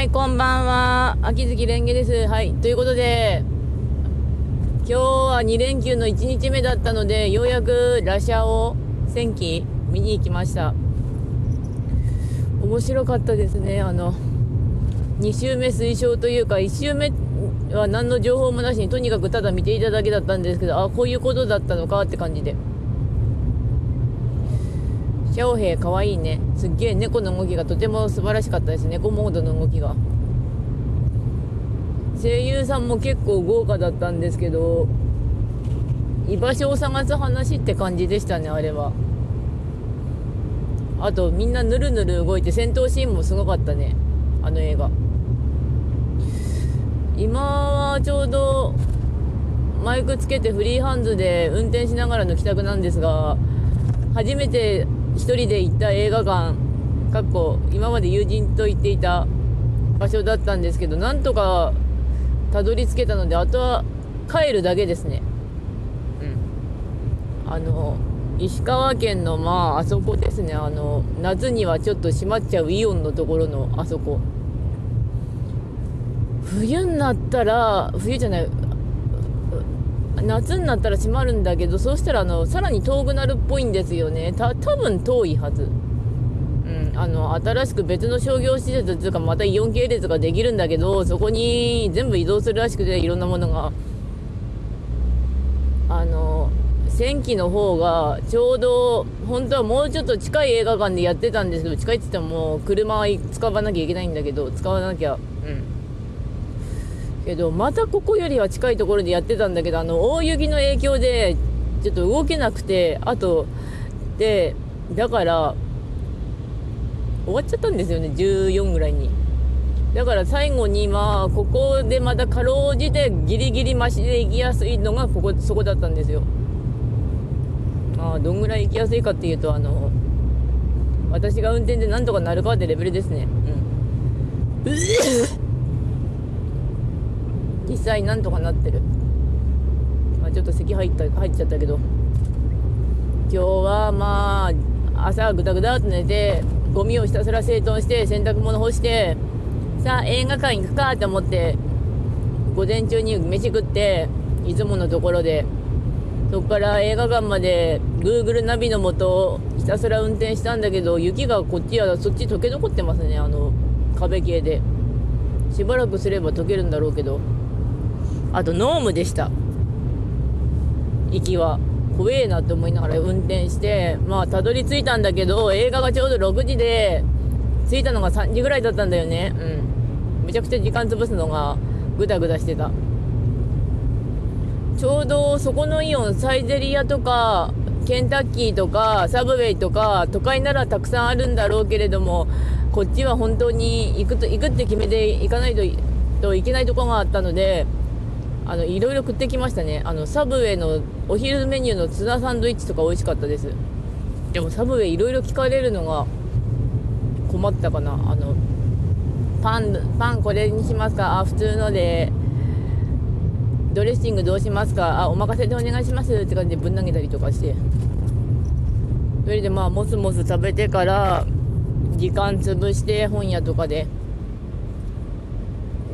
はい、こんばんは。秋月蓮華です。はい、ということで、今日は2連休の1日目だったので、ようやくラシャを戦記見に行きました。面白かったですね。あの、2週目推奨というか、1週目は何の情報もなしに、とにかくただ見ていただけだったんですけど、あ、こういうことだったのかって感じで。シャオヘイかわいいね。すっげえ猫の動きがとても素晴らしかったです。猫モードの動きが。声優さんも結構豪華だったんですけど、居場所を探す話って感じでしたね、あれは。あと、みんなぬるぬる動いて戦闘シーンもすごかったね。あの映画。今はちょうどマイクつけてフリーハンズで運転しながらの帰宅なんですが、初めて1人で行った映画館かっこ今まで友人と行っていた場所だったんですけどなんとかたどり着けたのであとは帰るだけですね。うん。あの石川県のまああそこですね。あの夏にはちょっと閉まっちゃうイオンのところのあそこ。冬になったら冬じゃない夏になったら閉まるんだけどそうしたらあのさらに遠くなるっぽいんですよね。た多分遠いはず。うんあの新しく別の商業施設っていうかまたイオン系列ができるんだけどそこに全部移動するらしくていろんなものが。あの戦記の方がちょうど本当はもうちょっと近い映画館でやってたんですけど近いって言ってももう車は使わなきゃいけないんだけど使わなきゃ。うん。けどまたここよりは近いところでやってたんだけどあの大雪の影響でちょっと動けなくてあとでだから終わっちゃったんですよね14ぐらいに。だから最後にまあここでまたかろうじてギリギリマシで行きやすいのがここそこだったんですよ。まあどんぐらい行きやすいかっていうとあの私が運転でなんとかなるかってレベルですね。うん。際なんとかなってる、まあ、ちょっと咳入った入っちゃったけど。今日はまあ朝ぐだぐだっと寝てゴミをひたすら整頓して洗濯物干してさあ映画館行くかと思って午前中に飯食っていつものところでそこから映画館まで Google ナビのもとひたすら運転したんだけど雪がこっちはそっち溶け残ってますねあの壁系で。しばらくすれば溶けるんだろうけど。あとノームでした。行きは。怖えなって思いながら運転してまあたどり着いたんだけど映画がちょうど6時で着いたのが3時ぐらいだったんだよね。うん。めちゃくちゃ時間潰すのがグダグダしてた。ちょうどそこのイオンサイゼリアとかケンタッキーとかサブウェイとか都会ならたくさんあるんだろうけれどもこっちは本当に行くと行くって決めて行かないとといけないとこがあったのであのいろいろ食ってきましたね。あのサブウェイのお昼メニューのツナサンドイッチとか美味しかったです。でもサブウェイいろいろ聞かれるのが困ったかな。あのパンパンこれにしますか？あ普通のでドレッシングどうしますか？あお任せでお願いします。って感じでぶん投げたりとかして。それでまあもつもつ食べてから時間潰して本屋とかで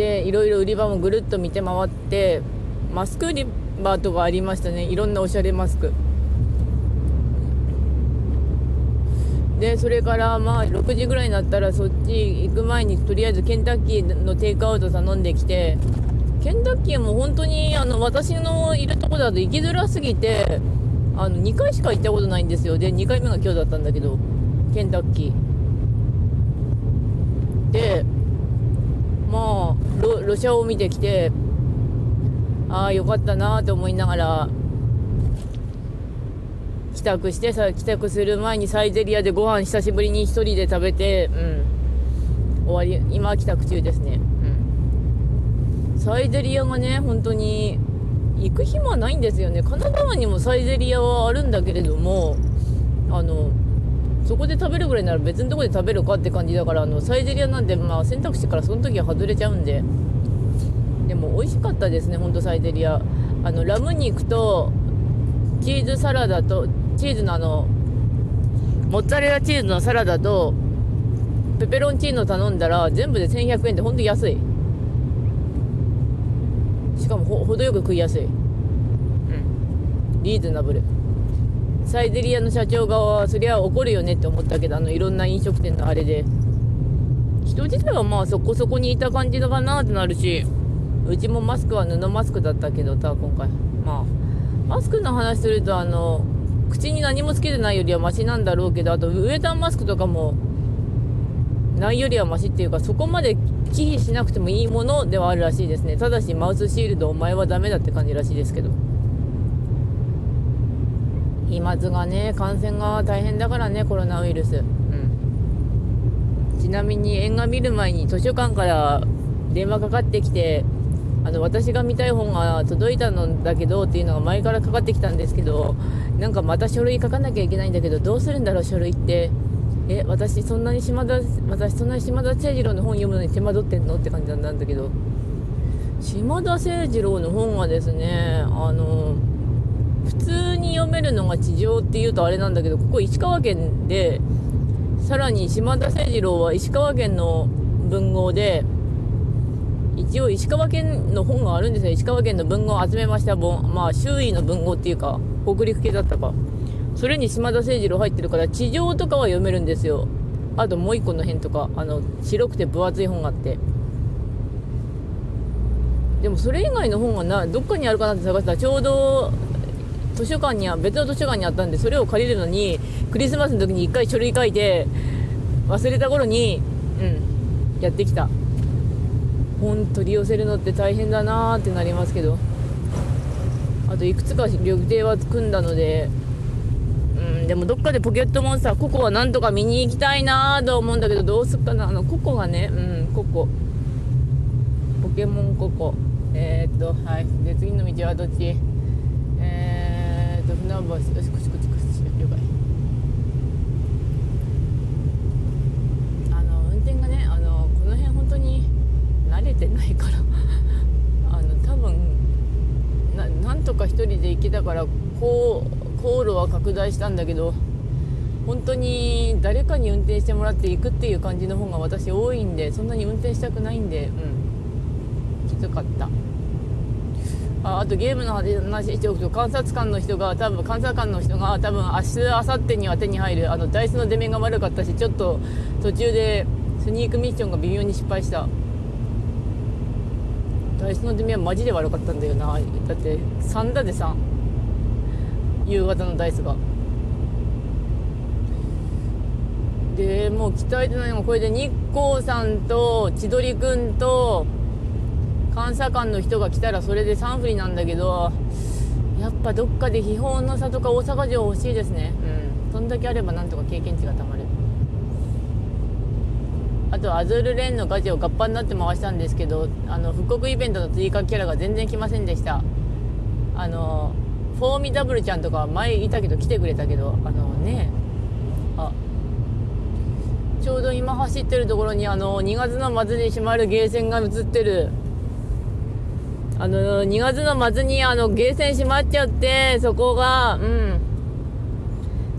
でいろいろ売り場もぐるっと見て回ってマスク売り場とかありましたね。いろんなおしゃれマスク。でそれからまあ6時ぐらいになったらそっち行く前にとりあえずケンタッキーのテイクアウト頼んできてケンタッキーも本当にあの私のいるとこだと行きづらすぎてあの2回しか行ったことないんですよ。で2回目が今日だったんだけどケンタッキー。でまあロロシアを見てきてああよかったなと思いながら帰宅してさ帰宅する前にサイゼリアでご飯久しぶりに1人で食べてうん。終わり今帰宅中ですね。うん。サイゼリアがね本当に行く暇ないんですよね。神奈川にもサイゼリアはあるんだけれどもあのそこで食べるぐらいなら別のとこで食べるかって感じだからあのサイゼリアなんてまあ選択肢からその時は外れちゃうんででも美味しかったですねほんとサイゼリア。あのラム肉とチーズサラダとチーズのあのモッツァレラチーズのサラダとペペロンチーノ頼んだら全部で1100円ってほんと安い。しかもほ程よく食いやすい。うんリーズナブル。サイゼリヤの社長側はそりゃ怒るよねって思ったけどあのいろんな飲食店のあれで。人自体はまあそこそこにいた感じだかなってなるし。うちもマスクは布マスクだったけどた今回。まあマスクの話するとあの口に何もつけてないよりはマシなんだろうけどあとウエタンマスクとかもないよりはマシっていうかそこまで忌避しなくてもいいものではあるらしいですね。ただしマウスシールドお前はダメだって感じらしいですけど。飛沫がね感染が大変だからねコロナウイルス。うん。ちなみに映画見る前に図書館から電話かかってきてあの私が見たい本が届いたのだけどっていうのが前からかかってきたんですけどなんかまた書類書かなきゃいけないんだけどどうするんだろう書類って。え私そんなに島田私そんなに島田誠二郎の本読むのに手間取ってんのって感じなんだけど。島田誠二郎の本はですねあの普通に読めるのが地上っていうとあれなんだけどここ石川県でさらに島田誠二郎は石川県の文豪で一応石川県の本があるんですよ。石川県の文豪を集めました。本まあ周囲の文豪っていうか北陸系だったか。それに島田誠二郎入ってるから地上とかは読めるんですよ。あともう一個の辺とかあの白くて分厚い本があって。でもそれ以外の本がなどっかにあるかなって探したらちょうど図書館には別の図書館にあったんでそれを借りるのにクリスマスの時に1回書類書いて忘れた頃にうんやってきた。本取り寄せるのって大変だなーってなりますけど。あといくつか旅程は組んだのでうんでもどっかでポケットモンスターココはなんとか見に行きたいなーと思うんだけどどうすっかな。あのココがねうんココ。ポケモンココ。えー、っとはい。で次の道はどっち？えー、っと船橋。よしこしこしこし了解あの運転がねあのこの辺本当に慣れてないからあの多分ななんとか一人で行けたからこう航路は拡大したんだけど本当に誰かに運転してもらって行くっていう感じの方が私多いんでそんなに運転したくないんでうん。きつかった。ああとゲームの話しておくと監察官の人が多分監察官の人が多分明日明後日には手に入るあのダイスの出目が悪かったしちょっと途中でスニークミッションが微妙に失敗した。ダイスの出目はマジで悪かったんだよな。だって3だで3夕方のダイスが。でもう期待てないのがこれで日光さんと千鳥くんと監査官の人が来たらそれで3振りなんだけどやっぱどっかで秘宝の差とか大阪城欲しいですね。うん。そんだけあればなんとか経験値がたまるあとアズールレーンのガチを合羽になって回したんですけどあの復刻イベントの追加キャラが全然来ませんでした。あのフォーミダブルちゃんとか前いたけど来てくれたけどあのね。あちょうど今走ってるところにあの2月の末に閉まるゲーセンが映ってる。あの2月の末にあのゲーセン閉まっちゃってそこがうん。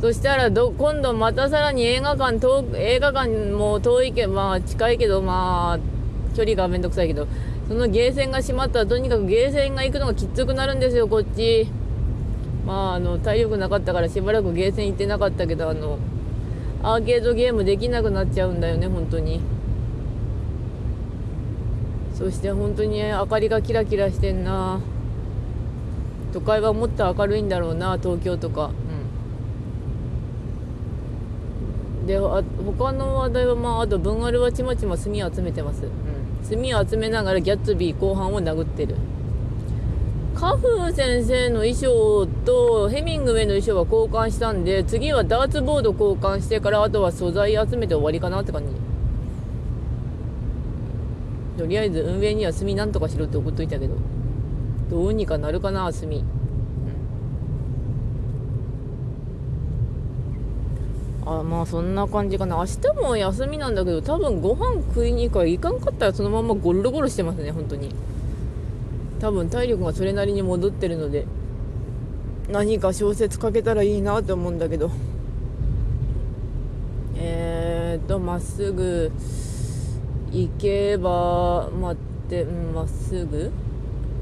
そしたらど今度またさらに映画館遠映画館も遠いけどまあ近いけどまあ距離がめんどくさいけどそのゲーセンが閉まったらとにかくゲーセンが行くのがきつくなるんですよこっち。まああの体力なかったからしばらくゲーセン行ってなかったけどあのアーケードゲームできなくなっちゃうんだよね本当に。そして本当に明かりがキラキラしてんな。都会はもっと明るいんだろうな東京とかうんであ他の話題はまああと文アルはちまちま炭を集めてます、うん、炭を集めながらギャッツビー後半を殴ってる。カフー先生の衣装とヘミングウェイの衣装は交換したんで次はダーツボード交換してからあとは素材集めて終わりかなって感じ。とりあえず運営には炭なんとかしろって送っといたけど。どうにかなるかな炭、うん、あまあそんな感じかな。明日も休みなんだけど多分ご飯食いに行くか行かんかったらそのままゴロゴロしてますね本当に。多分体力がそれなりに戻ってるので何か小説書けたらいいなと思うんだけど。えとまっすぐ行けば待ってまっすぐ。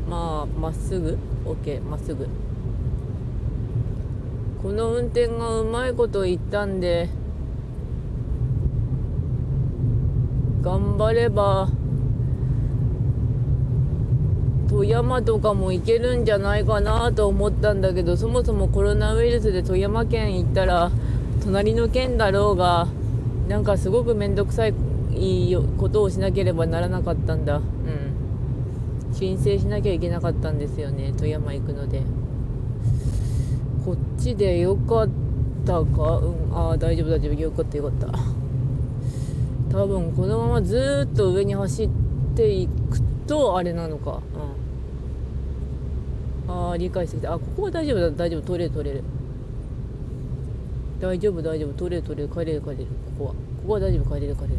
まあまっすぐ？OK まっすぐ。この運転がうまいこと言ったんで頑張れば富山とかも行けるんじゃないかなと思ったんだけどそもそもコロナウイルスで富山県行ったら隣の県だろうがなんかすごく面倒くさいことをしなければならなかったんだ。うん。申請しなきゃいけなかったんですよね富山行くのでこっちでよかったか？うん。ああ大丈夫大丈夫。よかったよかった。多分このままずっと上に走っていくとあれなのか。うん。ああ理解してきた。あここは大丈夫だ。大丈夫。取れる取れる。大丈夫大丈夫。取れる取れる。帰れる帰れる。ここは。ここは大丈夫帰れる帰れる。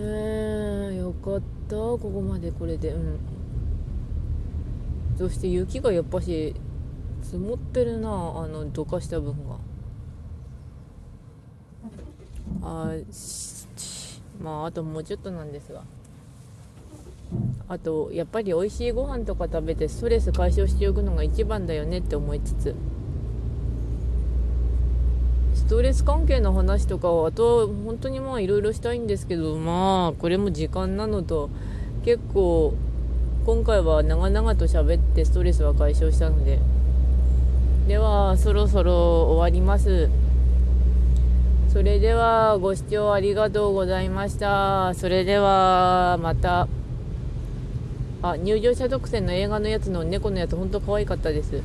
えー、よかった。ここまでこれで。うん。そして雪がやっぱし積もってるなあのどかした分が。あまああともうちょっとなんですが。あとやっぱり美味しいご飯とか食べてストレス解消しておくのが一番だよねって思いつつ。ストレス関係の話とかはあとは本当にまあいろいろしたいんですけどまあこれも時間なのと結構今回は長々と喋ってストレスは解消したので。ではそろそろ終わります。それではご視聴ありがとうございました。それではまた。あ入場者特選の映画のやつの猫のやつほんと可愛かったです。